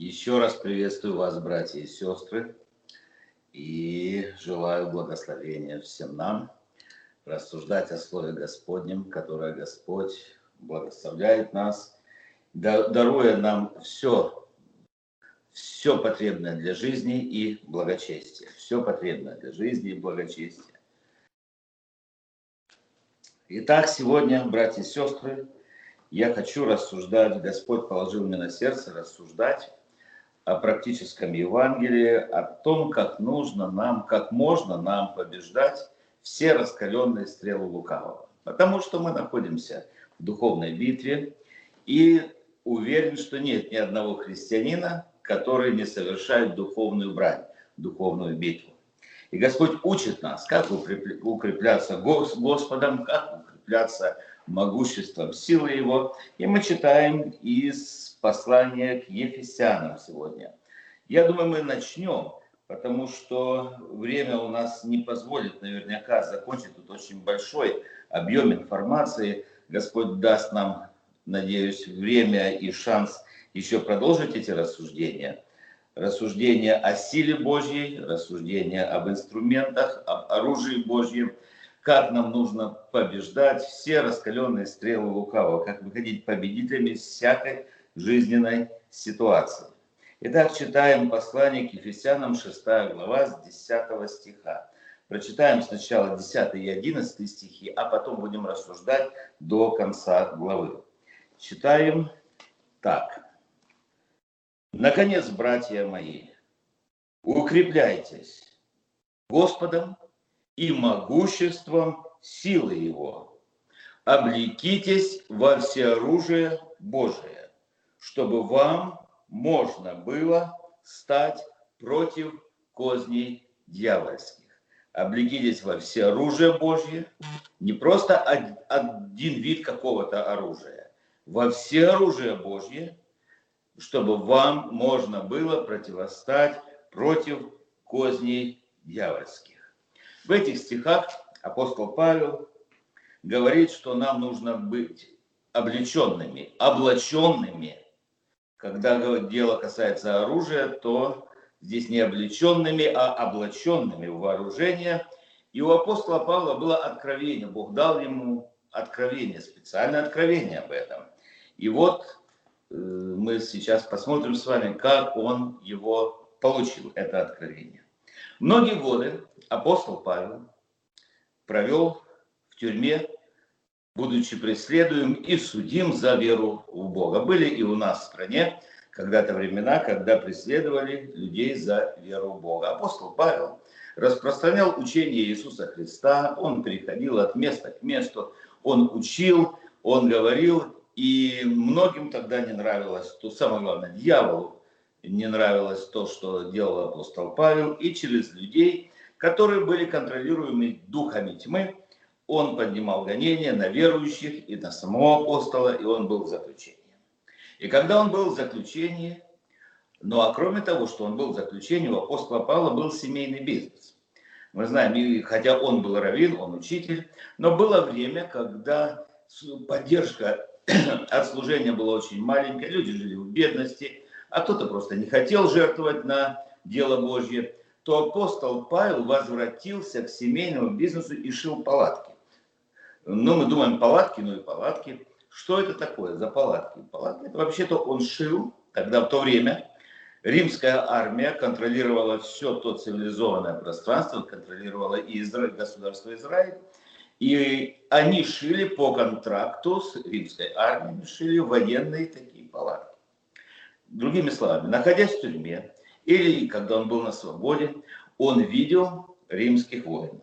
Еще раз приветствую вас, братья и сестры, и желаю благословения всем нам рассуждать о Слове Господнем, которое Господь благословляет нас, даруя нам все, все потребное для жизни и благочестия. Все потребное для жизни и благочестия. Итак, сегодня, братья и сестры, я хочу рассуждать, Господь положил мне на сердце рассуждать о практическом Евангелии, о том, как нужно нам, как можно нам побеждать все раскаленные стрелы лукавого. Потому что мы находимся в духовной битве, и уверен, что нет ни одного христианина, который не совершает духовную брань, духовную битву. И Господь учит нас, как укрепляться Господом, как укрепляться могуществом силы Его. И мы читаем из послания к Ефесянам сегодня. Я думаю, мы начнем, потому что время у нас не позволит наверняка закончить тут очень большой объем информации. Господь даст нам, надеюсь, время и шанс еще продолжить эти рассуждения. Рассуждения о силе Божьей, рассуждения об инструментах, об оружии Божьем – как нам нужно побеждать все раскаленные стрелы лукавого, как выходить победителями из всякой жизненной ситуации. Итак, читаем послание к Ефесянам, 6 глава, с 10 стиха. Прочитаем сначала 10 и 11 стихи, а потом будем рассуждать до конца главы. Читаем так. Наконец, братья мои, укрепляйтесь Господом и могуществом силы его. Облекитесь во всеоружие Божие, чтобы вам можно было стать против козней дьявольских. Облекитесь во всеоружие Божье, не просто один вид какого-то оружия, во всеоружие Божье, чтобы вам можно было противостать против козней дьявольских. В этих стихах апостол Павел говорит, что нам нужно быть облеченными, облаченными. Когда дело касается оружия, то здесь не облеченными, а облаченными в вооружение. И у апостола Павла было откровение. Бог дал ему откровение, специальное откровение об этом. И вот э, мы сейчас посмотрим с вами, как он его получил, это откровение. Многие годы апостол Павел провел в тюрьме, будучи преследуем и судим за веру в Бога. Были и у нас в стране когда-то времена, когда преследовали людей за веру в Бога. Апостол Павел распространял учение Иисуса Христа, он переходил от места к месту, он учил, он говорил, и многим тогда не нравилось, то самое главное, дьяволу не нравилось то, что делал апостол Павел, и через людей, которые были контролируемы духами тьмы, он поднимал гонения на верующих и на самого апостола, и он был в заключении. И когда он был в заключении, ну а кроме того, что он был в заключении, у апостола Павла был семейный бизнес. Мы знаем, и хотя он был раввин, он учитель, но было время, когда поддержка от служения была очень маленькая, люди жили в бедности, а кто-то просто не хотел жертвовать на дело Божье, то апостол Павел возвратился к семейному бизнесу и шил палатки. Ну, мы думаем, палатки, ну и палатки. Что это такое за палатки? Палатки, это вообще-то он шил, тогда в то время римская армия контролировала все то цивилизованное пространство, контролировала и Израиль, государство Израиль. И они шили по контракту с римской армией, шили военные такие палатки. Другими словами, находясь в тюрьме или когда он был на свободе, он видел римских воинов.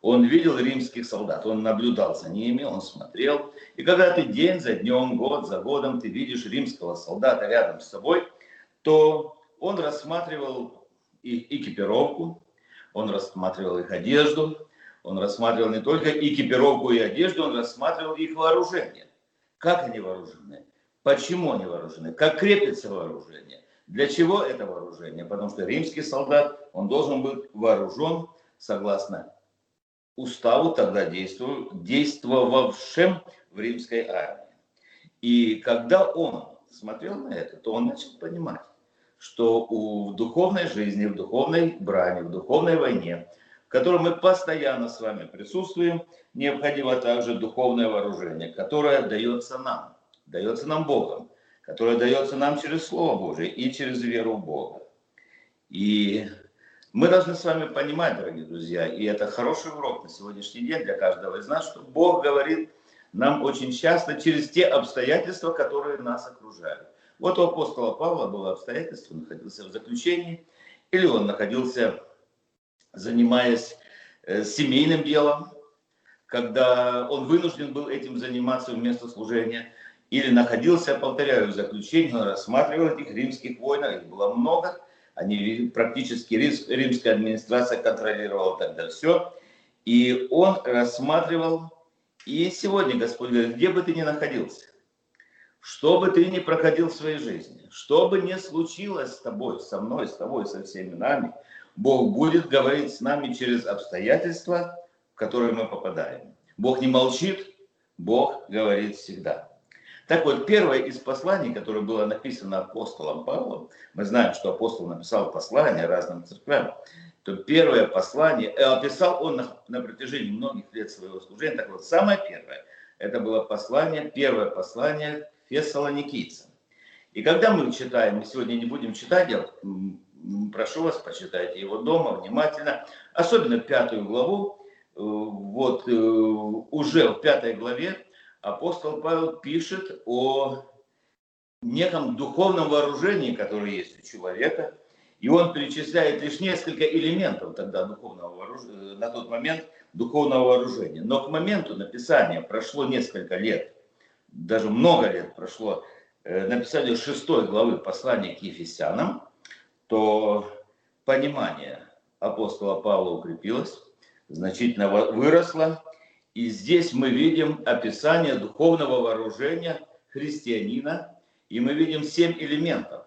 Он видел римских солдат, он наблюдал за ними, он смотрел. И когда ты день за днем, год за годом, ты видишь римского солдата рядом с собой, то он рассматривал их экипировку, он рассматривал их одежду, он рассматривал не только экипировку и одежду, он рассматривал их вооружение. Как они вооружены? Почему они вооружены? Как крепится вооружение? Для чего это вооружение? Потому что римский солдат, он должен быть вооружен согласно уставу тогда действовавшим в римской армии. И когда он смотрел на это, то он начал понимать, что у, в духовной жизни, в духовной брани, в духовной войне, в которой мы постоянно с вами присутствуем, необходимо также духовное вооружение, которое дается нам, дается нам Богом, которое дается нам через Слово Божие и через веру в Бога. И мы должны с вами понимать, дорогие друзья, и это хороший урок на сегодняшний день для каждого из нас, что Бог говорит нам очень часто через те обстоятельства, которые нас окружают. Вот у апостола Павла было обстоятельство, он находился в заключении, или он находился, занимаясь э, семейным делом, когда он вынужден был этим заниматься вместо служения, или находился, повторяю, в заключении, он рассматривал этих римских воинов, их было много, они практически римская администрация контролировала тогда все, и он рассматривал, и сегодня Господь говорит, где бы ты ни находился, что бы ты ни проходил в своей жизни, что бы ни случилось с тобой, со мной, с тобой, со всеми нами, Бог будет говорить с нами через обстоятельства, в которые мы попадаем. Бог не молчит, Бог говорит всегда. Так вот, первое из посланий, которое было написано апостолом Павлом, мы знаем, что апостол написал послание разным церквям, то первое послание, э, описал он на, на протяжении многих лет своего служения, так вот, самое первое, это было послание, первое послание фессалоникийцам. И когда мы читаем, мы сегодня не будем читать, я прошу вас, почитайте его дома внимательно, особенно пятую главу, э, вот э, уже в пятой главе апостол Павел пишет о неком духовном вооружении, которое есть у человека, и он перечисляет лишь несколько элементов тогда духовного вооружения, на тот момент духовного вооружения. Но к моменту написания прошло несколько лет даже много лет прошло, э, написали шестой главы послания к Ефесянам, то понимание апостола Павла укрепилось, значительно выросло. И здесь мы видим описание духовного вооружения христианина, и мы видим семь элементов.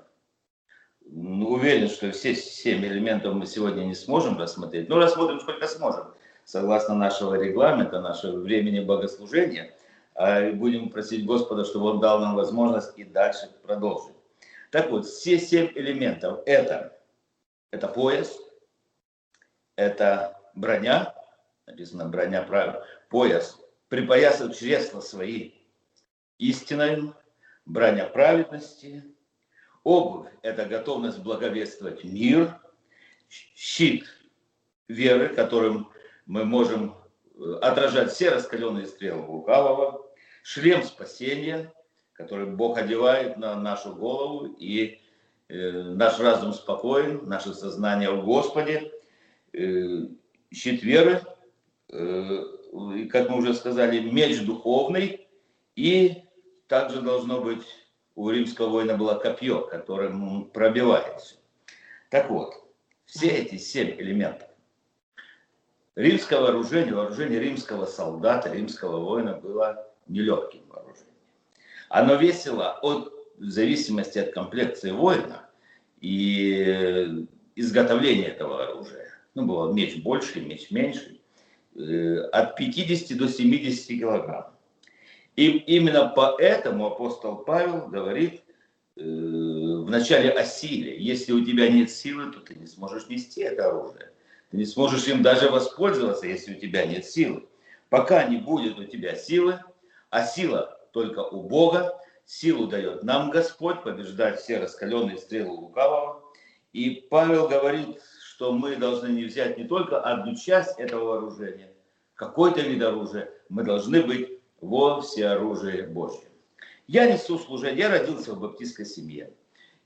Уверен, что все семь элементов мы сегодня не сможем рассмотреть, но рассмотрим сколько сможем, согласно нашего регламента, нашего времени богослужения – а, будем просить Господа, чтобы Он дал нам возможность и дальше продолжить. Так вот, все семь элементов это, это пояс, это броня, написано броня пояс, припоясав чресла свои истиной, броня праведности, обувь – это готовность благовествовать мир, щит веры, которым мы можем э, отражать все раскаленные стрелы лукавого, шлем спасения, который Бог одевает на нашу голову, и э, наш разум спокоен, наше сознание в Господе, э, щит веры, э, как мы уже сказали, меч духовный, и также должно быть у римского воина было копье, которым пробивается. Так вот, все эти семь элементов римского вооружения, вооружение римского солдата, римского воина было нелегким вооружением. Оно весело от, в зависимости от комплекции воина и изготовления этого оружия. Ну, был меч больше, меч меньше. Э, от 50 до 70 килограмм. И именно поэтому апостол Павел говорит э, в начале о силе. Если у тебя нет силы, то ты не сможешь нести это оружие. Ты не сможешь им даже воспользоваться, если у тебя нет силы. Пока не будет у тебя силы, а сила только у Бога. Силу дает нам Господь побеждать все раскаленные стрелы лукавого. И Павел говорит, что мы должны не взять не только одну часть этого вооружения, какой-то вид оружия, мы должны быть во всеоружии Божьем. Я несу служение, я родился в баптистской семье.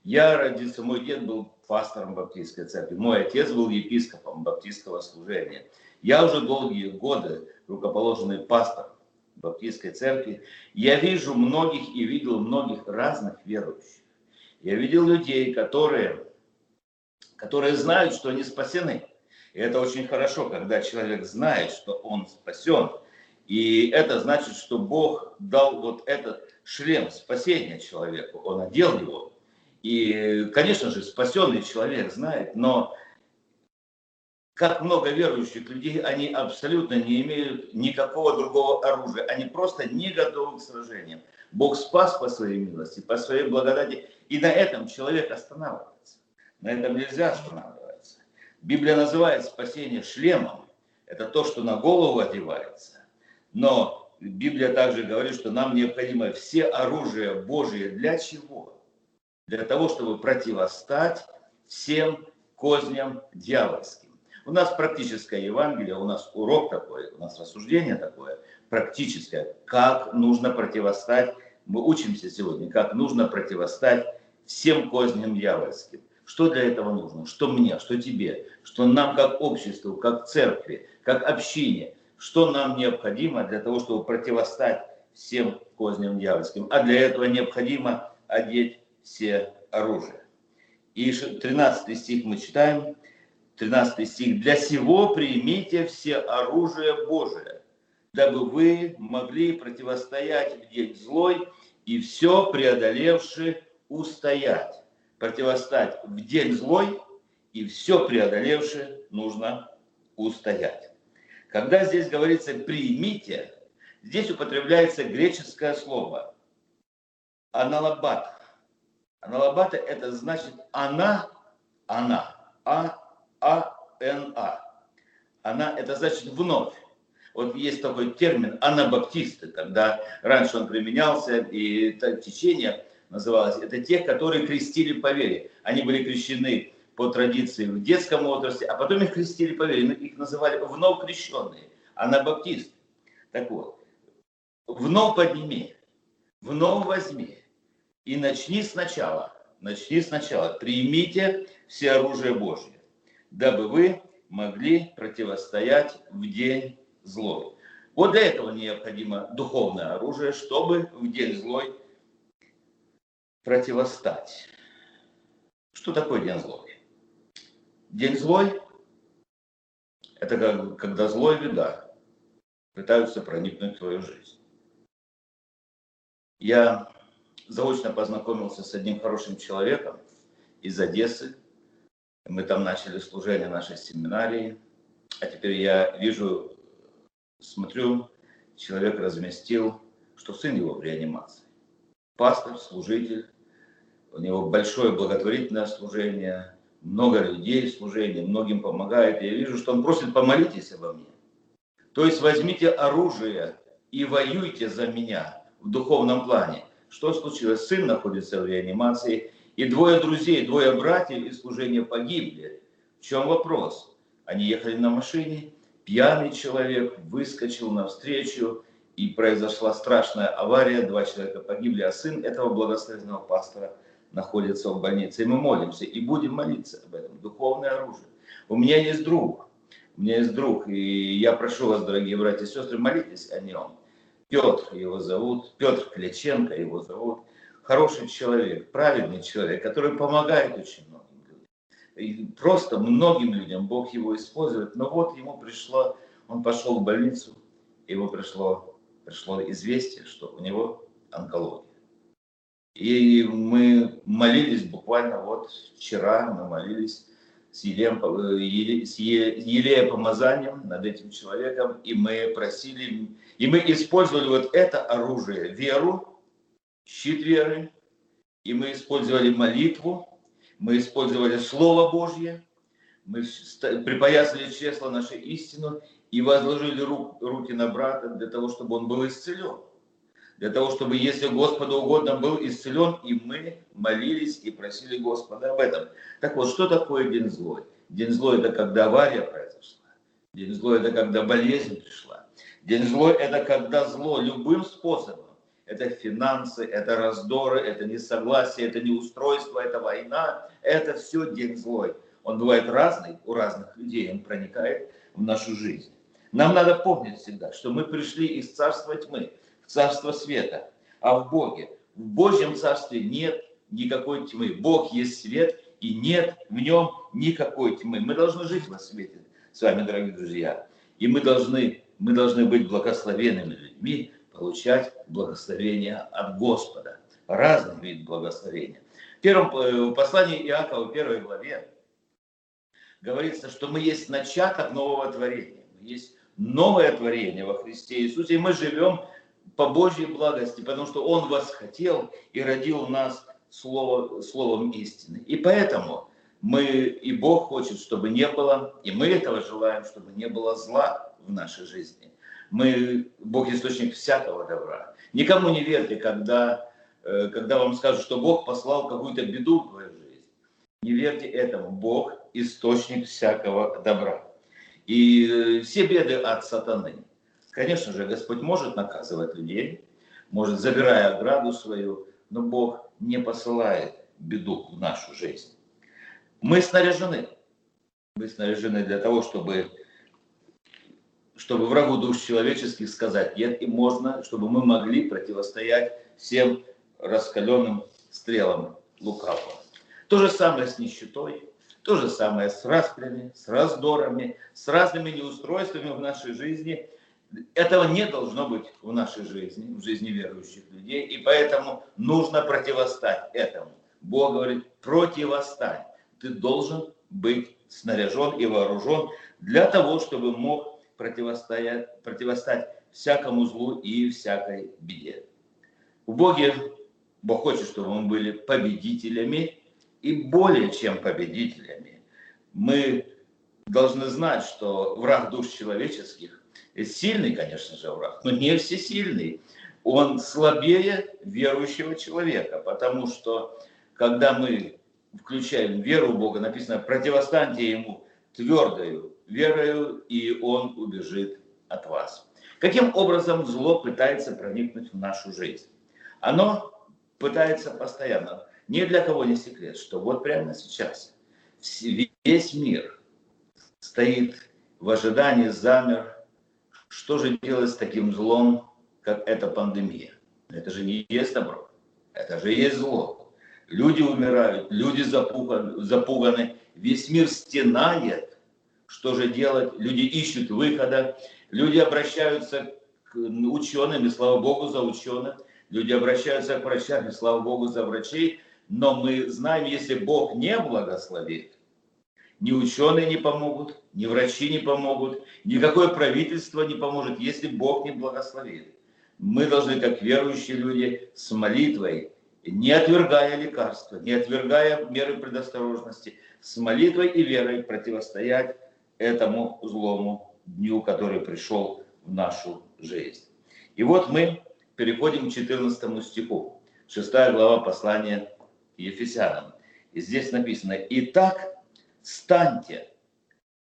Я родился, мой дед был пастором баптистской церкви, мой отец был епископом баптистского служения. Я уже долгие годы рукоположенный пастор Баптистской церкви, я вижу многих и видел многих разных верующих. Я видел людей, которые, которые знают, что они спасены. И это очень хорошо, когда человек знает, что он спасен. И это значит, что Бог дал вот этот шлем спасения человеку. Он одел его. И, конечно же, спасенный человек знает, но как много верующих людей, они абсолютно не имеют никакого другого оружия. Они просто не готовы к сражениям. Бог спас по своей милости, по своей благодати. И на этом человек останавливается. На этом нельзя останавливаться. Библия называет спасение шлемом. Это то, что на голову одевается. Но Библия также говорит, что нам необходимо все оружие Божие для чего? Для того, чтобы противостать всем козням дьявольским. У нас практическое Евангелие, у нас урок такой, у нас рассуждение такое, практическое, как нужно противостать, мы учимся сегодня, как нужно противостать всем козням дьявольским. Что для этого нужно? Что мне, что тебе, что нам как обществу, как церкви, как общине, что нам необходимо для того, чтобы противостать всем козням дьявольским. А для этого необходимо одеть все оружие. И 13 стих мы читаем, 13 стих. «Для сего примите все оружие Божие, дабы вы могли противостоять в день злой и все преодолевши устоять». Противостать в день злой и все преодолевши нужно устоять. Когда здесь говорится «примите», здесь употребляется греческое слово «аналабат». Аналабата – это значит «она», «она», «а», а-Н-А. Она, это значит вновь. Вот есть такой термин анабаптисты, когда раньше он применялся, и течение называлось, это те, которые крестили по вере. Они были крещены по традиции в детском возрасте, а потом их крестили по вере. Их называли вновь крещенные, анабаптисты. Так вот, вновь подними, вновь возьми и начни сначала. Начни сначала. Примите все оружие Божье дабы вы могли противостоять в день злой. Вот для этого необходимо духовное оружие, чтобы в день злой противостать. Что такое день злой? День злой – это как, когда злой беда пытаются проникнуть в твою жизнь. Я заочно познакомился с одним хорошим человеком из Одессы, мы там начали служение нашей семинарии, а теперь я вижу, смотрю, человек разместил, что сын его в реанимации. Пастор, служитель, у него большое благотворительное служение, много людей в служении, многим помогает. Я вижу, что он просит, помолитесь обо мне. То есть возьмите оружие и воюйте за меня в духовном плане. Что случилось? Сын находится в реанимации, и двое друзей, двое братьев из служения погибли. В чем вопрос? Они ехали на машине, пьяный человек выскочил навстречу, и произошла страшная авария, два человека погибли, а сын этого благословенного пастора находится в больнице. И мы молимся, и будем молиться об этом. Духовное оружие. У меня есть друг, у меня есть друг, и я прошу вас, дорогие братья и сестры, молитесь о нем. Петр его зовут, Петр Кляченко его зовут хороший человек, правильный человек, который помогает очень многим людям. И просто многим людям Бог его использует. Но вот ему пришло, он пошел в больницу, ему пришло, пришло известие, что у него онкология. И мы молились буквально вот вчера, мы молились с Елеем, с Елея помазанием над этим человеком, и мы просили, и мы использовали вот это оружие, веру, щит веры, и мы использовали молитву, мы использовали Слово Божье, мы припоясали чресло нашей истину и возложили руки на брата для того, чтобы он был исцелен. Для того, чтобы, если Господу угодно, был исцелен, и мы молились и просили Господа об этом. Так вот, что такое день злой? День злой – это когда авария произошла. День злой – это когда болезнь пришла. День злой – это когда зло любым способом это финансы, это раздоры, это несогласие, это неустройство, это война, это все день злой. Он бывает разный у разных людей, он проникает в нашу жизнь. Нам надо помнить всегда, что мы пришли из царства тьмы в царство света, а в Боге, в Божьем царстве нет никакой тьмы. Бог есть свет, и нет в нем никакой тьмы. Мы должны жить во свете с вами, дорогие друзья. И мы должны, мы должны быть благословенными людьми, получать благословение от Господа. Разный вид благословения. В первом э, послании Иакова, первой главе, говорится, что мы есть начаток нового творения. Мы есть новое творение во Христе Иисусе, и мы живем по Божьей благости, потому что Он вас хотел и родил нас слово, словом истины. И поэтому мы, и Бог хочет, чтобы не было, и мы этого желаем, чтобы не было зла в нашей жизни. Мы, Бог источник всякого добра. Никому не верьте, когда, э, когда вам скажут, что Бог послал какую-то беду в твою жизнь. Не верьте этому. Бог источник всякого добра. И э, все беды от сатаны. Конечно же, Господь может наказывать людей, может, забирая ограду свою, но Бог не посылает беду в нашу жизнь. Мы снаряжены. Мы снаряжены для того, чтобы, чтобы врагу душ человеческих сказать нет, и можно, чтобы мы могли противостоять всем раскаленным стрелам лукавого. То же самое с нищетой, то же самое с расплями, с раздорами, с разными неустройствами в нашей жизни. Этого не должно быть в нашей жизни, в жизни верующих людей, и поэтому нужно противостать этому. Бог говорит, противостань ты должен быть снаряжен и вооружен для того, чтобы мог противостоять, противостать всякому злу и всякой беде. В Боге Бог хочет, чтобы мы были победителями и более чем победителями. Мы должны знать, что враг душ человеческих сильный, конечно же, враг, но не всесильный. Он слабее верующего человека, потому что когда мы включаем веру в Бога, написано, противостаньте ему твердою верою, и он убежит от вас. Каким образом зло пытается проникнуть в нашу жизнь? Оно пытается постоянно. Ни для кого не секрет, что вот прямо сейчас весь мир стоит в ожидании, замер, что же делать с таким злом, как эта пандемия. Это же не есть добро, это же есть зло. Люди умирают, люди запуганы, весь мир стенает. Что же делать? Люди ищут выхода, люди обращаются к ученым, и слава Богу за ученых, люди обращаются к врачам, и слава Богу за врачей, но мы знаем, если Бог не благословит, ни ученые не помогут, ни врачи не помогут, никакое правительство не поможет, если Бог не благословит. Мы должны, как верующие люди, с молитвой не отвергая лекарства, не отвергая меры предосторожности, с молитвой и верой противостоять этому злому дню, который пришел в нашу жизнь. И вот мы переходим к 14 стиху, 6 глава послания Ефесянам. И здесь написано, «Итак, станьте,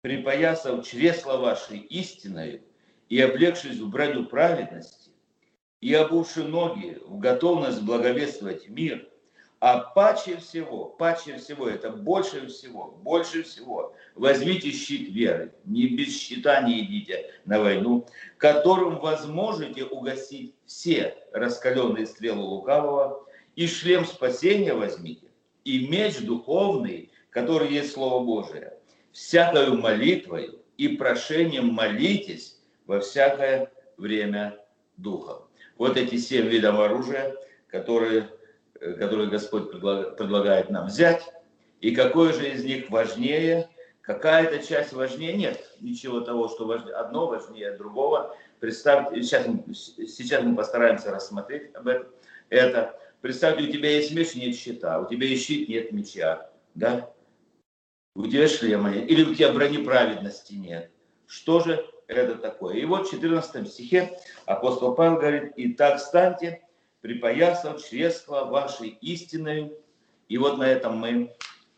припоясав чресла вашей истиною и облегшись в броню праведности, и обувши ноги в готовность благовествовать мир, а паче всего, паче всего, это больше всего, больше всего, возьмите щит веры, не без щита не идите на войну, которым возможете угасить все раскаленные стрелы лукавого, и шлем спасения возьмите, и меч духовный, который есть Слово Божие, всякою молитвою и прошением молитесь во всякое время Духом. Вот эти семь видов оружия, которые, э, которые Господь предлагает нам взять. И какое же из них важнее? Какая-то часть важнее? Нет, ничего того, что важнее. Одно важнее другого. Представьте, сейчас, сейчас мы постараемся рассмотреть об этом. Это, представьте, у тебя есть меч, нет щита, у тебя есть щит, нет меча, да? У тебя шлема нет, или у тебя брони праведности нет. Что же это такое. И вот в 14 стихе апостол Павел говорит, «И так станьте, припоясав чресла вашей истиной». И вот на этом мы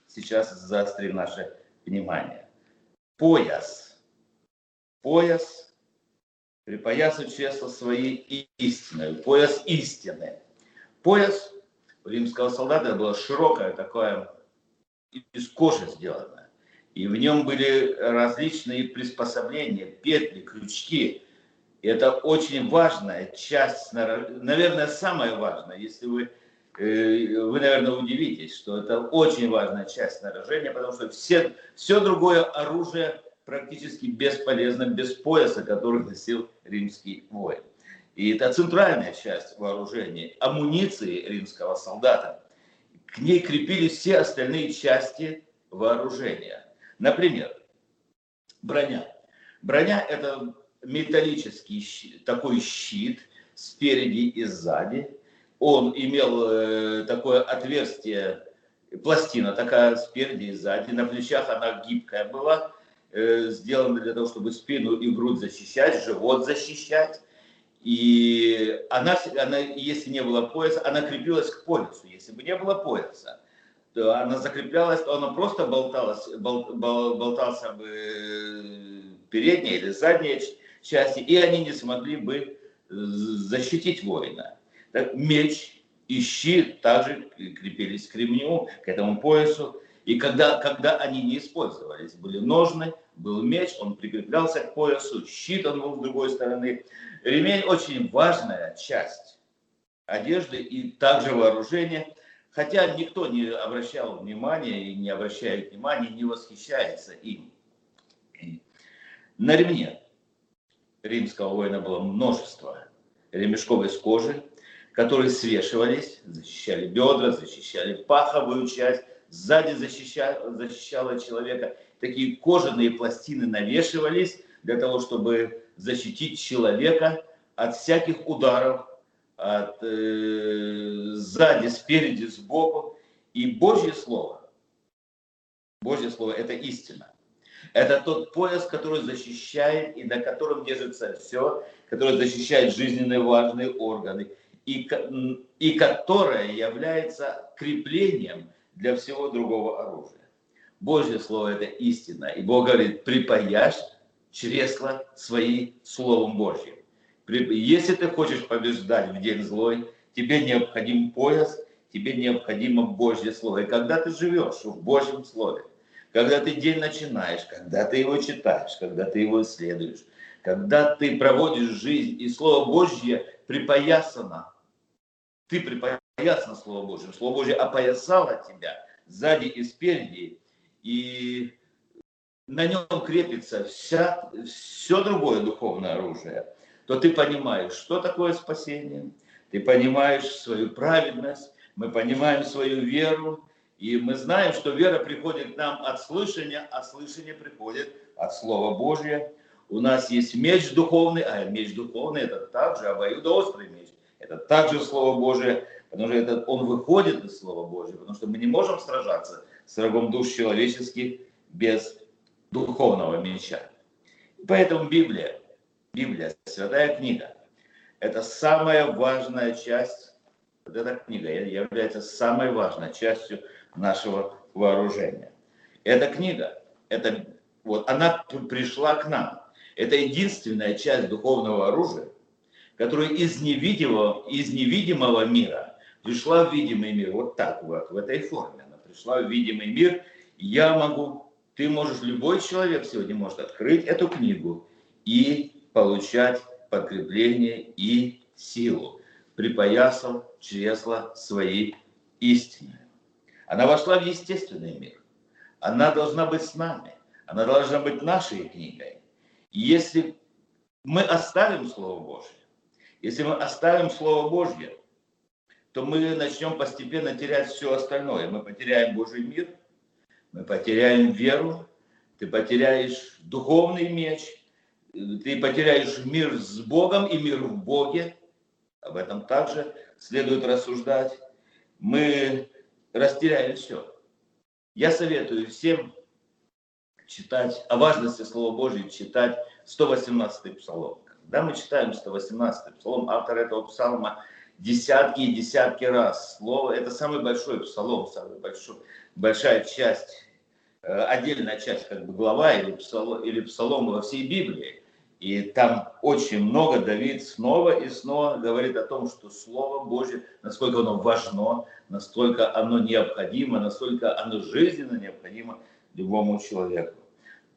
сейчас заострим наше внимание. Пояс. Пояс, припоясав чресла своей истиной. Пояс истины. Пояс у римского солдата было широкое такое, из кожи сделано и в нем были различные приспособления, петли, крючки. И это очень важная часть, наверное, самая важная, если вы, э, вы, наверное, удивитесь, что это очень важная часть снаряжения, потому что все, все другое оружие практически бесполезно без пояса, который носил римский воин. И это центральная часть вооружения, амуниции римского солдата. К ней крепились все остальные части вооружения. Например, броня. Броня – это металлический щит, такой щит спереди и сзади, он имел э, такое отверстие, пластина такая спереди и сзади, на плечах она гибкая была, э, сделана для того, чтобы спину и грудь защищать, живот защищать. И она, она, если не было пояса, она крепилась к поясу. Если бы не было пояса, то она закреплялась, то она просто болталась, бол, бол, болтался бы э, передняя или задняя части, и они не смогли бы защитить воина. Так, меч и щит также крепились к ремню, к этому поясу. И когда, когда они не использовались, были ножны, был меч, он прикреплялся к поясу, щит он был с другой стороны. Ремень очень важная часть одежды и также вооружения, хотя никто не обращал внимания и не обращает внимания, не восхищается им. На ремне римского воина было множество ремешков из кожи, которые свешивались, защищали бедра, защищали паховую часть, сзади защищала, защищала человека. Такие кожаные пластины навешивались для того, чтобы защитить человека от всяких ударов, от э, сзади, спереди, сбоку. И Божье Слово, Божье Слово – это истина. Это тот пояс, который защищает и на котором держится все, который защищает жизненно важные органы – и, и которая является креплением для всего другого оружия. Божье Слово – это истина. И Бог говорит, припаяшь чресла свои Словом Божьим. Если ты хочешь побеждать в день злой, тебе необходим пояс, тебе необходимо Божье Слово. И когда ты живешь в Божьем Слове, когда ты день начинаешь, когда ты его читаешь, когда ты его исследуешь, когда ты проводишь жизнь, и Слово Божье припоясано ты припоясан Слово Божье. Слово Божье опоясало тебя сзади и спереди, и на нем крепится вся, все другое духовное оружие, то ты понимаешь, что такое спасение, ты понимаешь свою праведность, мы понимаем свою веру, и мы знаем, что вера приходит к нам от слышания, а слышание приходит от Слова Божьего. У нас есть меч духовный, а меч духовный это также обоюдоострый меч. Это также Слово Божие, потому что это, он выходит из Слова Божьего, потому что мы не можем сражаться с врагом душ человеческих без духовного меча. Поэтому Библия, Библия, святая книга, это самая важная часть, вот эта книга является самой важной частью нашего вооружения. Эта книга, это, вот, она пришла к нам. Это единственная часть духовного оружия, которая из невидимого, из невидимого мира пришла в видимый мир. Вот так вот, в этой форме. Пришла в видимый мир. Я могу, ты можешь, любой человек сегодня может открыть эту книгу и получать подкрепление и силу, припоясав чресла своей истины. Она вошла в естественный мир. Она должна быть с нами. Она должна быть нашей книгой. если мы оставим Слово Божье, если мы оставим Слово Божье, то мы начнем постепенно терять все остальное. Мы потеряем Божий мир, мы потеряем веру, ты потеряешь духовный меч, ты потеряешь мир с Богом и мир в Боге. Об этом также следует рассуждать. Мы растеряем все. Я советую всем читать, о важности Слова Божьего читать 118-й псалом. Да, мы читаем 118 псалом, автор этого псалма десятки и десятки раз. Слово, это самый большой псалом, самая большой, большая часть, э, отдельная часть, как бы глава или псалом, или псалом во всей Библии. И там очень много Давид снова и снова говорит о том, что Слово Божье, насколько оно важно, насколько оно необходимо, насколько оно жизненно необходимо любому человеку.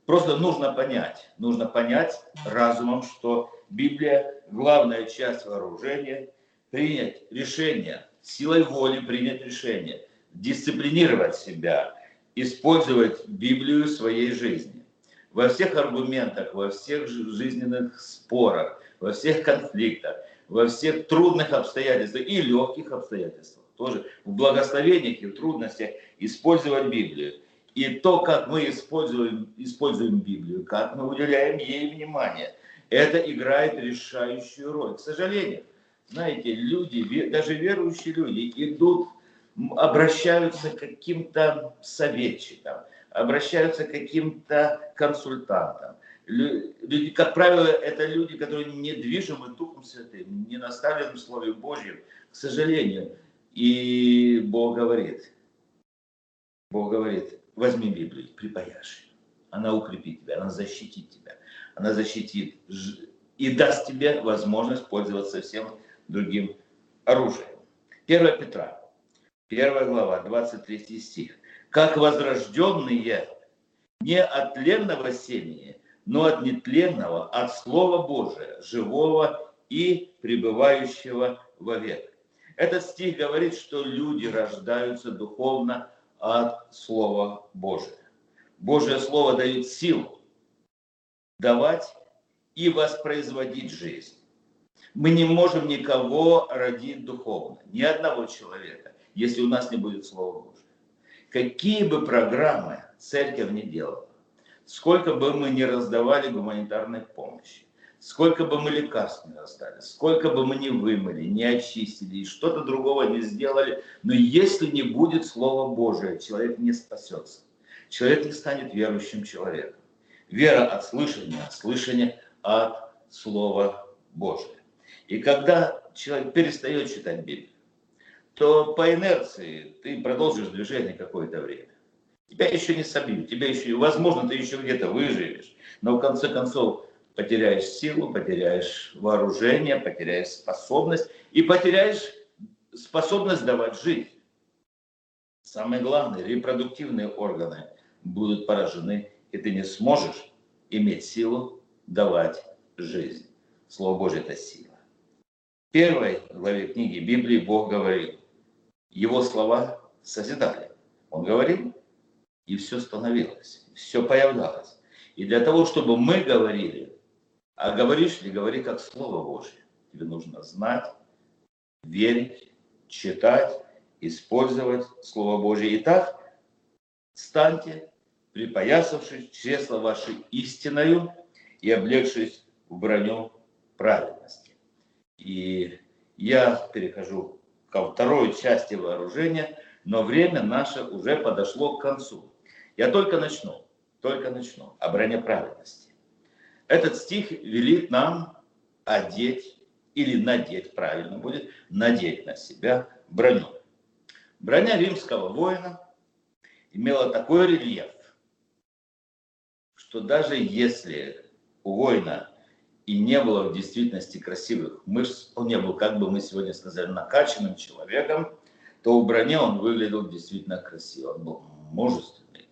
Просто нужно понять, нужно понять разумом, что Библия – главная часть вооружения, принять решение, силой воли принять решение, дисциплинировать себя, использовать Библию в своей жизни. Во всех аргументах, во всех жизненных спорах, во всех конфликтах, во всех трудных обстоятельствах и легких обстоятельствах, тоже в благословениях и в трудностях использовать Библию. И то, как мы используем, используем Библию, как мы уделяем ей внимание, это играет решающую роль. К сожалению, знаете, люди, даже верующие люди идут, обращаются к каким-то советчикам, обращаются к каким-то консультантам. Люди, как правило, это люди, которые не движимы Духом Святым, не наставлены в Слове Божьем, к сожалению. И Бог говорит, Бог говорит, возьми Библию, припаяшь. Она укрепит тебя, она защитит тебя. Она защитит и даст тебе возможность пользоваться всем другим оружием. 1 Петра, 1 глава, 23 стих. «Как возрожденные не от тленного семени, но от нетленного, от Слова Божия, живого и пребывающего вовек». Этот стих говорит, что люди рождаются духовно от Слова Божия. Божье Слово дает силу давать и воспроизводить жизнь. Мы не можем никого родить духовно, ни одного человека, если у нас не будет Слова Божьего. Какие бы программы церковь не делала, сколько бы мы ни раздавали гуманитарной помощи, сколько бы мы лекарств не раздали, сколько бы мы не вымыли, не очистили и что-то другого не сделали, но если не будет Слова Божия, человек не спасется. Человек не станет верующим человеком. Вера от слышания, от слышания от Слова Божия. И когда человек перестает читать Библию, то по инерции ты продолжишь движение какое-то время. Тебя еще не собьют, тебя еще, возможно, ты еще где-то выживешь, но в конце концов потеряешь силу, потеряешь вооружение, потеряешь способность и потеряешь способность давать жизнь. Самое главное, репродуктивные органы будут поражены, и ты не сможешь иметь силу давать жизнь. Слово Божье – это сила. Первой главе книги Библии Бог говорил, Его слова созидали. Он говорил, и все становилось, все появлялось. И для того, чтобы мы говорили, а говоришь ли, говори как Слово Божье. Тебе нужно знать, верить, читать, использовать Слово Божье. Итак, станьте, припоясавшись чресло ваше истиною и облегшись в броню праведности. И я перехожу ко второй части вооружения, но время наше уже подошло к концу. Я только начну, только начну о броне. Этот стих велит нам одеть или надеть, правильно будет, надеть на себя броню. Броня римского воина имела такой рельеф, что даже если у воина и не было в действительности красивых мышц, он не был, как бы мы сегодня сказали, накачанным человеком, то в броне он выглядел действительно красиво. Он был мужественный,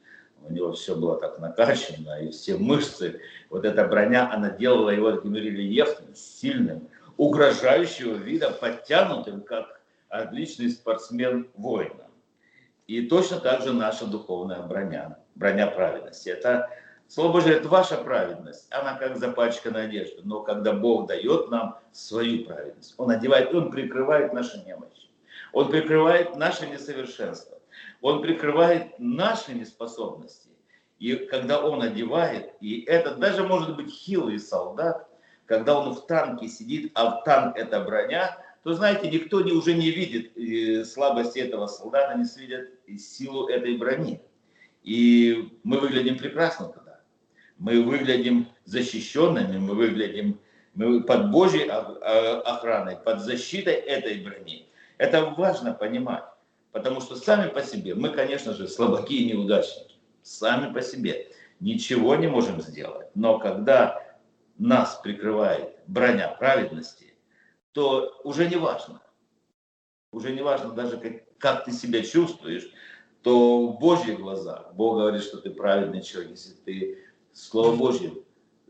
у него все было так накачано, и все мышцы, вот эта броня, она делала его таким рельефным, сильным, угрожающего вида, подтянутым, как отличный спортсмен воина. И точно так же наша духовная броня, броня праведности. Это Слово Божье – это ваша праведность, она как запачканная одежда. Но когда Бог дает нам свою праведность, Он одевает, Он прикрывает наши немощи. Он прикрывает наше несовершенство. Он прикрывает наши неспособности. И когда Он одевает, и это даже может быть хилый солдат, когда он в танке сидит, а в танк это броня, то, знаете, никто не, уже не видит слабости этого солдата, не видит силу этой брони. И мы выглядим прекрасно мы выглядим защищенными, мы выглядим мы под Божьей охраной, под защитой этой брони. Это важно понимать, потому что сами по себе, мы, конечно же, слабаки и неудачники, сами по себе ничего не можем сделать. Но когда нас прикрывает броня праведности, то уже не важно, уже не важно даже как, как ты себя чувствуешь, то в Божьих глазах Бог говорит, что ты праведный человек, если ты Слово Божье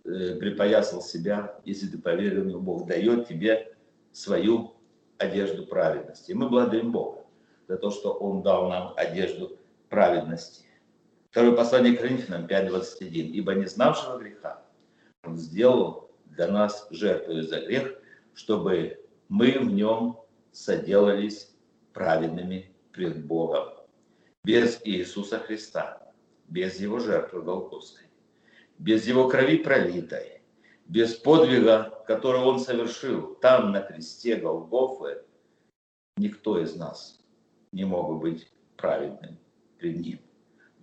э, припоясал себя, если ты поверил в Бог дает тебе свою одежду праведности. И мы благодарим Бога за то, что Он дал нам одежду праведности. Второе послание к Коринфянам 5.21. «Ибо не знавшего греха Он сделал для нас жертву за грех, чтобы мы в нем соделались праведными пред Богом. Без Иисуса Христа, без Его жертвы Голгофской без его крови пролитой, без подвига, который Он совершил там, на кресте Голгофы, никто из нас не мог бы быть праведным пред Ним.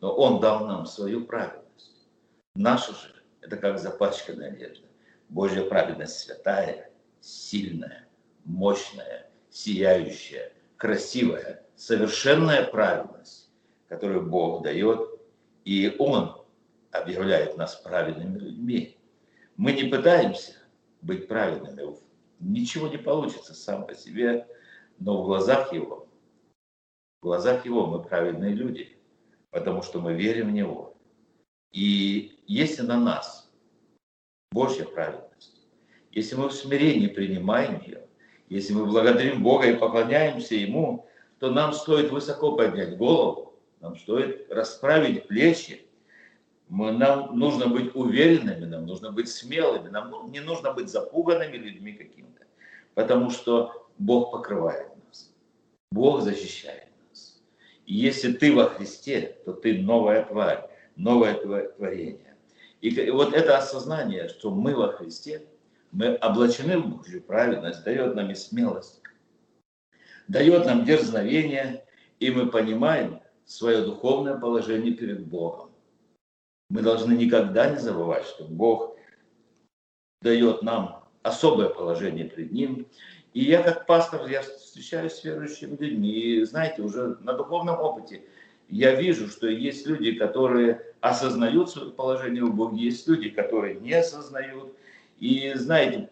Но Он дал нам свою праведность. Наша же – это как запачканная одежда. Божья праведность святая, сильная, мощная, сияющая, красивая, совершенная праведность, которую Бог дает, и Он объявляет нас праведными людьми. Мы не пытаемся быть праведными, ничего не получится сам по себе, но в глазах Его, в глазах Его мы праведные люди, потому что мы верим в Него. И если на нас Божья праведность, если мы в смирении принимаем ее, если мы благодарим Бога и поклоняемся Ему, то нам стоит высоко поднять голову, нам стоит расправить плечи, мы, нам нужно быть уверенными, нам нужно быть смелыми, нам не нужно быть запуганными людьми какими-то, потому что Бог покрывает нас, Бог защищает нас. И если ты во Христе, то ты новая тварь, новое творение. И вот это осознание, что мы во Христе, мы облачены в Божью праведность, дает нам и смелость, дает нам дерзновение, и мы понимаем свое духовное положение перед Богом. Мы должны никогда не забывать, что Бог дает нам особое положение перед Ним. И я как пастор, я встречаюсь с верующими людьми, и знаете, уже на духовном опыте я вижу, что есть люди, которые осознают свое положение у Бога, есть люди, которые не осознают. И знаете,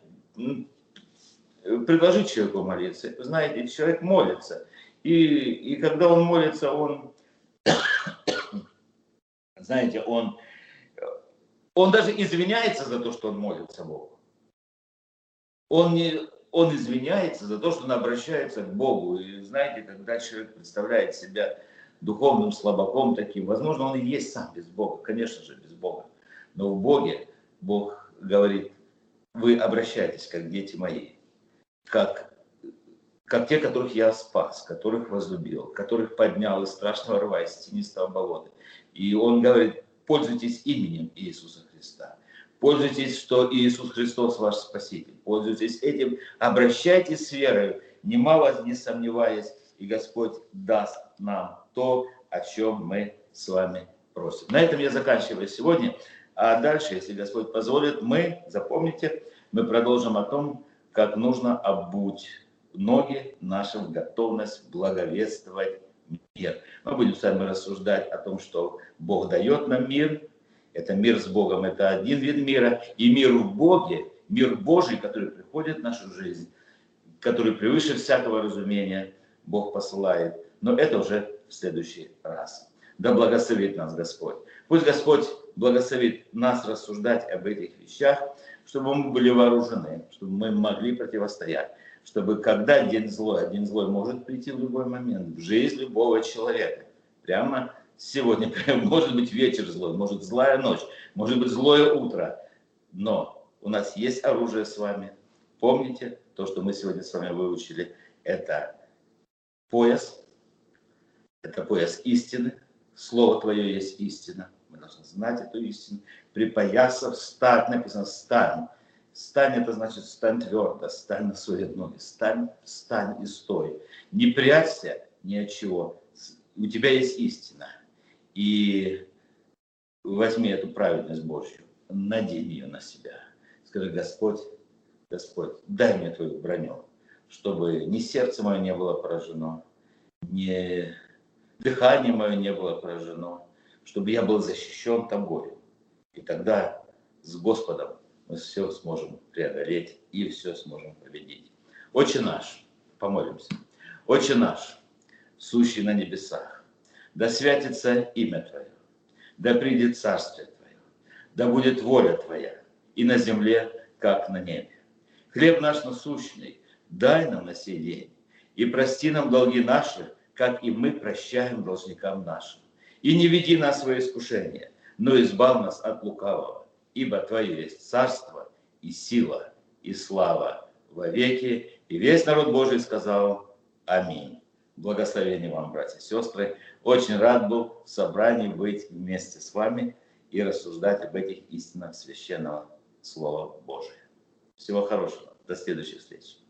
предложить человеку молиться. Знаете, человек молится. И, и когда он молится, он, знаете, он, он даже извиняется за то, что он молится Богу. Он, не, он извиняется за то, что он обращается к Богу. И знаете, когда человек представляет себя духовным слабаком таким, возможно, он и есть сам без Бога, конечно же, без Бога. Но в Боге Бог говорит, вы обращаетесь как дети мои как, как те, которых я спас, которых возлюбил, которых поднял из страшного рва, из тенистого болота. И он говорит, пользуйтесь именем Иисуса Христа. Пользуйтесь, что Иисус Христос ваш Спаситель. Пользуйтесь этим, обращайтесь с верой, немало не сомневаясь, и Господь даст нам то, о чем мы с вами просим. На этом я заканчиваю сегодня. А дальше, если Господь позволит, мы, запомните, мы продолжим о том, как нужно обуть ноги нашим в готовность благовествовать мир. Мы будем с вами рассуждать о том, что Бог дает нам мир. Это мир с Богом, это один вид мира. И мир в Боге, мир Божий, который приходит в нашу жизнь, который превыше всякого разумения Бог посылает. Но это уже в следующий раз. Да благословит нас Господь. Пусть Господь благословит нас рассуждать об этих вещах чтобы мы были вооружены, чтобы мы могли противостоять, чтобы когда день злой, а день злой может прийти в любой момент в жизнь любого человека, прямо сегодня, может быть вечер злой, может злая ночь, может быть злое утро, но у нас есть оружие с вами. Помните, то, что мы сегодня с вами выучили, это пояс, это пояс истины, Слово Твое есть истина. Мы должны знать эту истину припоясав, встать, написано «стань». Стань – это значит стань твердо, стань на свои ноги, стань, встань и стой. Не прячься ни от чего. У тебя есть истина. И возьми эту праведность Божью, надень ее на себя. Скажи, Господь, Господь, дай мне твою броню, чтобы ни сердце мое не было поражено, ни дыхание мое не было поражено, чтобы я был защищен тобой. И тогда с Господом мы все сможем преодолеть и все сможем победить. Отче наш, помолимся. Отче наш, сущий на небесах, да святится имя Твое, да придет Царствие Твое, да будет воля Твоя и на земле, как на небе. Хлеб наш насущный дай нам на сей день, и прости нам долги наши, как и мы прощаем должникам нашим. И не веди нас в свое искушение, но избав нас от лукавого, ибо Твое есть царство и сила и слава во веки. И весь народ Божий сказал Аминь. Благословение вам, братья и сестры. Очень рад был в собрании быть вместе с вами и рассуждать об этих истинах священного Слово Божие. Всего хорошего. До следующей встречи.